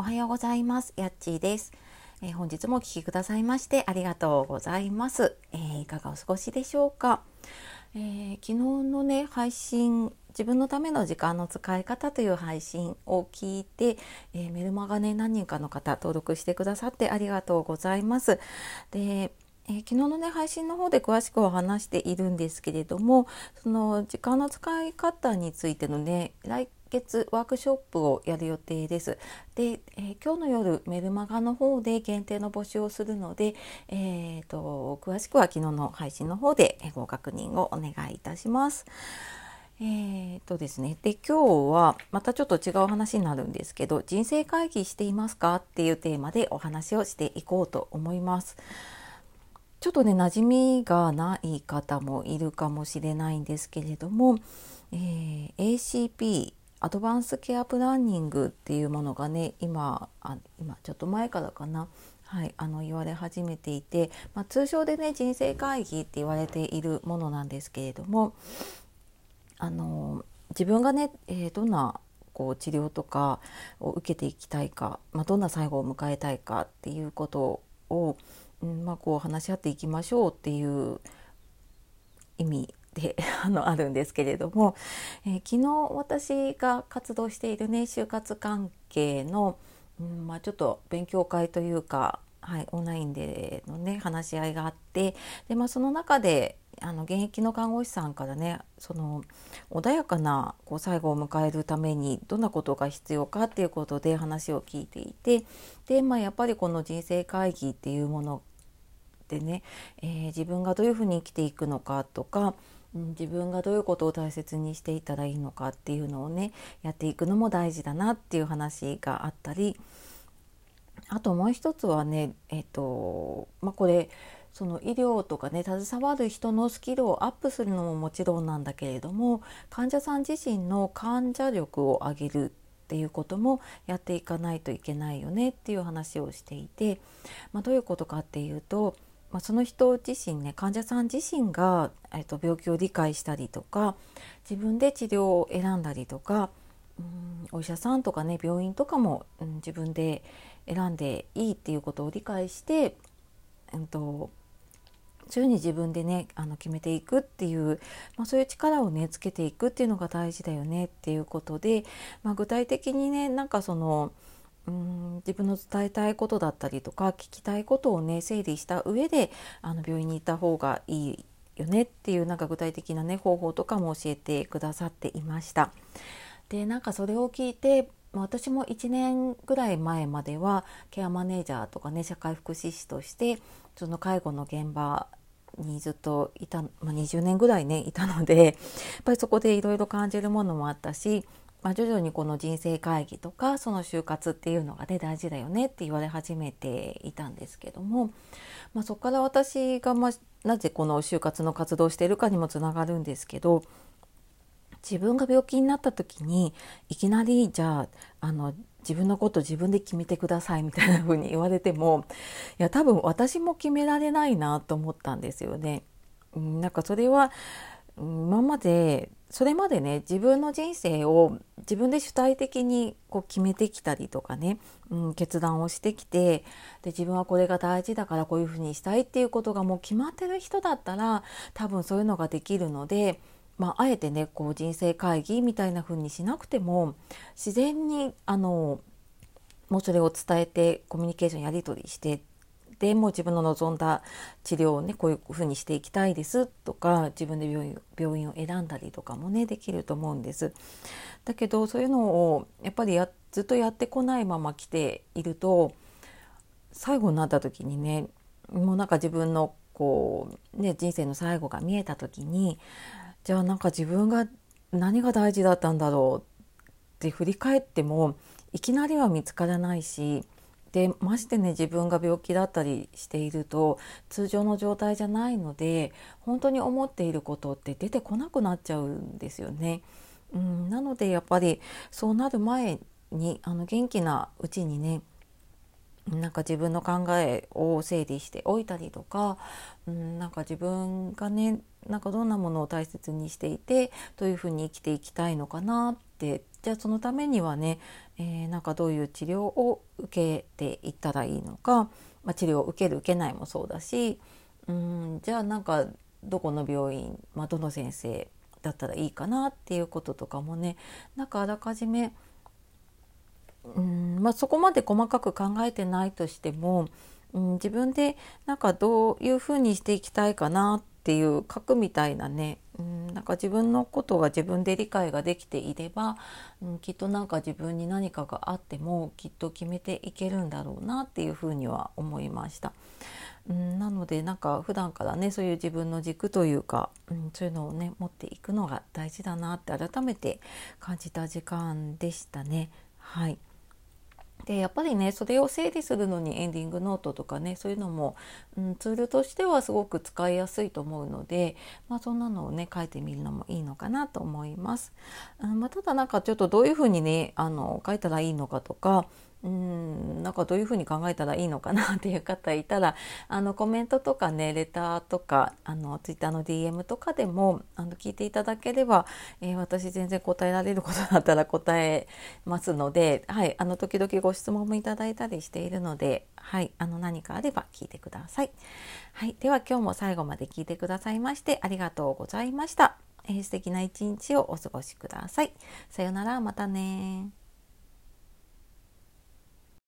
おはようございます。やっちーです、えー、本日もお聴きくださいましてありがとうございます、えー、いかがお過ごしでしょうか、えー、昨日のね配信自分のための時間の使い方という配信を聞いて、えメルマガね何人かの方登録してくださってありがとうございます。でえー、昨日のね配信の方で詳しくは話しているんですけれどもその時間の使い方についてのね来月ワークショップをやる予定です。で、えー、今日の夜メルマガの方で限定の募集をするので、えーと、詳しくは昨日の配信の方でご確認をお願いいたします。えーとですね、で今日はまたちょっと違う話になるんですけど人生会議していますかっていうテーマでお話をしていこうと思います。ちょっとね馴染みがない方もいるかもしれないんですけれども、えー、ACP アドバンスケアプランニングっていうものがね今あ今ちょっと前からかな。はい、あの言われ始めていて、まあ、通称でね人生会議って言われているものなんですけれどもあの自分がね、えー、どんなこう治療とかを受けていきたいか、まあ、どんな最後を迎えたいかっていうことをうんまあ、こう話し合っていきましょうっていう意味で あのあるんですけれども、えー、昨日私が活動しているね就活関係の、うんまあ、ちょっと勉強会というか、はい、オンラインでのね話し合いがあってで、まあ、その中であの現役の看護師さんからねその穏やかなこう最後を迎えるためにどんなことが必要かっていうことで話を聞いていてで、まあ、やっぱりこの人生会議っていうものってね、えー、自分がどういうふうに生きていくのかとか、うん、自分がどういうことを大切にしていったらいいのかっていうのをねやっていくのも大事だなっていう話があったりあともう一つはねえっ、とまあこれその医療とかね携わる人のスキルをアップするのももちろんなんだけれども患者さん自身の患者力を上げるっていうこともやっていかないといけないよねっていう話をしていて、まあ、どういうことかっていうとまあ、その人自身ね患者さん自身が、えっと、病気を理解したりとか自分で治療を選んだりとかうんお医者さんとかね病院とかも、うん、自分で選んでいいっていうことを理解して、うんと、そういうふうに自分でねあの決めていくっていう、まあ、そういう力をねつけていくっていうのが大事だよねっていうことで、まあ、具体的にねなんかそのうん自分の伝えたいことだったりとか聞きたいことをね整理した上であの病院に行った方がいいよねっていうなんか具体的なね方法とかも教えてくださっていました。でなんかそれを聞いて私も1年ぐらい前まではケアマネージャーとかね社会福祉士としてその介護の現場にずっといた、まあ、20年ぐらいねいたのでやっぱりそこでいろいろ感じるものもあったしまあ、徐々にこの人生会議とかその就活っていうのがね大事だよねって言われ始めていたんですけども、まあ、そこから私が、まあ、なぜこの就活の活動をしているかにもつながるんですけど自分が病気になった時にいきなりじゃああの自分のこと自分で決めてくださいみたいな風に言われてもいや多分私も決められないなと思ったんですよね。なんかそれは今までそれまでね自分の人生を自分で主体的にこう決めてきたりとかね、うん、決断をしてきてで自分はこれが大事だからこういうふうにしたいっていうことがもう決まってる人だったら多分そういうのができるので、まあ、あえてねこう人生会議みたいな風にしなくても自然にあのもうそれを伝えてコミュニケーションやり取りしてでも自分の望んだ治療をねこういうふうにしていきたいですとか自分で病院病院を選んだりとかもねできると思うんです。だけどそういうのをやっぱりやずっとやってこないまま来ていると最後になった時にねもうなんか自分のこう、ね、人生の最後が見えた時にじゃあなんか自分が何が大事だったんだろうって振り返ってもいきなりは見つからないしでましてね自分が病気だったりしていると通常の状態じゃないので本当に思っていることって出てこなくなっちゃうんですよね。うん、なのでやっぱりそうなる前にあの元気なうちにねなんか自分の考えを整理しておいたりとか、うん、なんか自分がねなんかどんなものを大切にしていてどういうふうに生きていきたいのかなってじゃあそのためにはね、えー、なんかどういう治療を受けていったらいいのか、まあ、治療を受ける受けないもそうだしうんじゃあなんかどこの病院、まあ、どの先生だったらいいかなっていうこととかもねなんかあらかじめうんまあ、そこまで細かく考えてないとしても、うん、自分でなんかどういうふうにしていきたいかなっていう書くみたいなね、うん、なんか自分のことが自分で理解ができていれば、うん、きっとなんか自分に何かがあってもきっと決めていけるんだろうなっていうふうには思いました。うん、なのでなんか普段からねそういう自分の軸というか、うん、そういうのをね持っていくのが大事だなって改めて感じた時間でしたね。はいでやっぱりねそれを整理するのにエンディングノートとかねそういうのも、うん、ツールとしてはすごく使いやすいと思うので、まあ、そんなのをね書いてみるのもいいのかなと思います。うんまあ、ただなんかちょっとどういうふうにねあの書いたらいいのかとかうんなんかどういうふうに考えたらいいのかなっていう方いたら あのコメントとかねレターとかあのツイッターの DM とかでもあの聞いていただければ、えー、私全然答えられることだったら答えますので、はい、あの時々ご質問もいただいたりしているので、はい、あの何かあれば聞いてください。はい、では今日も最後まで聞いてくださいましてありがとうございました。えー、素敵な一日をお過ごしください。さようなら、またね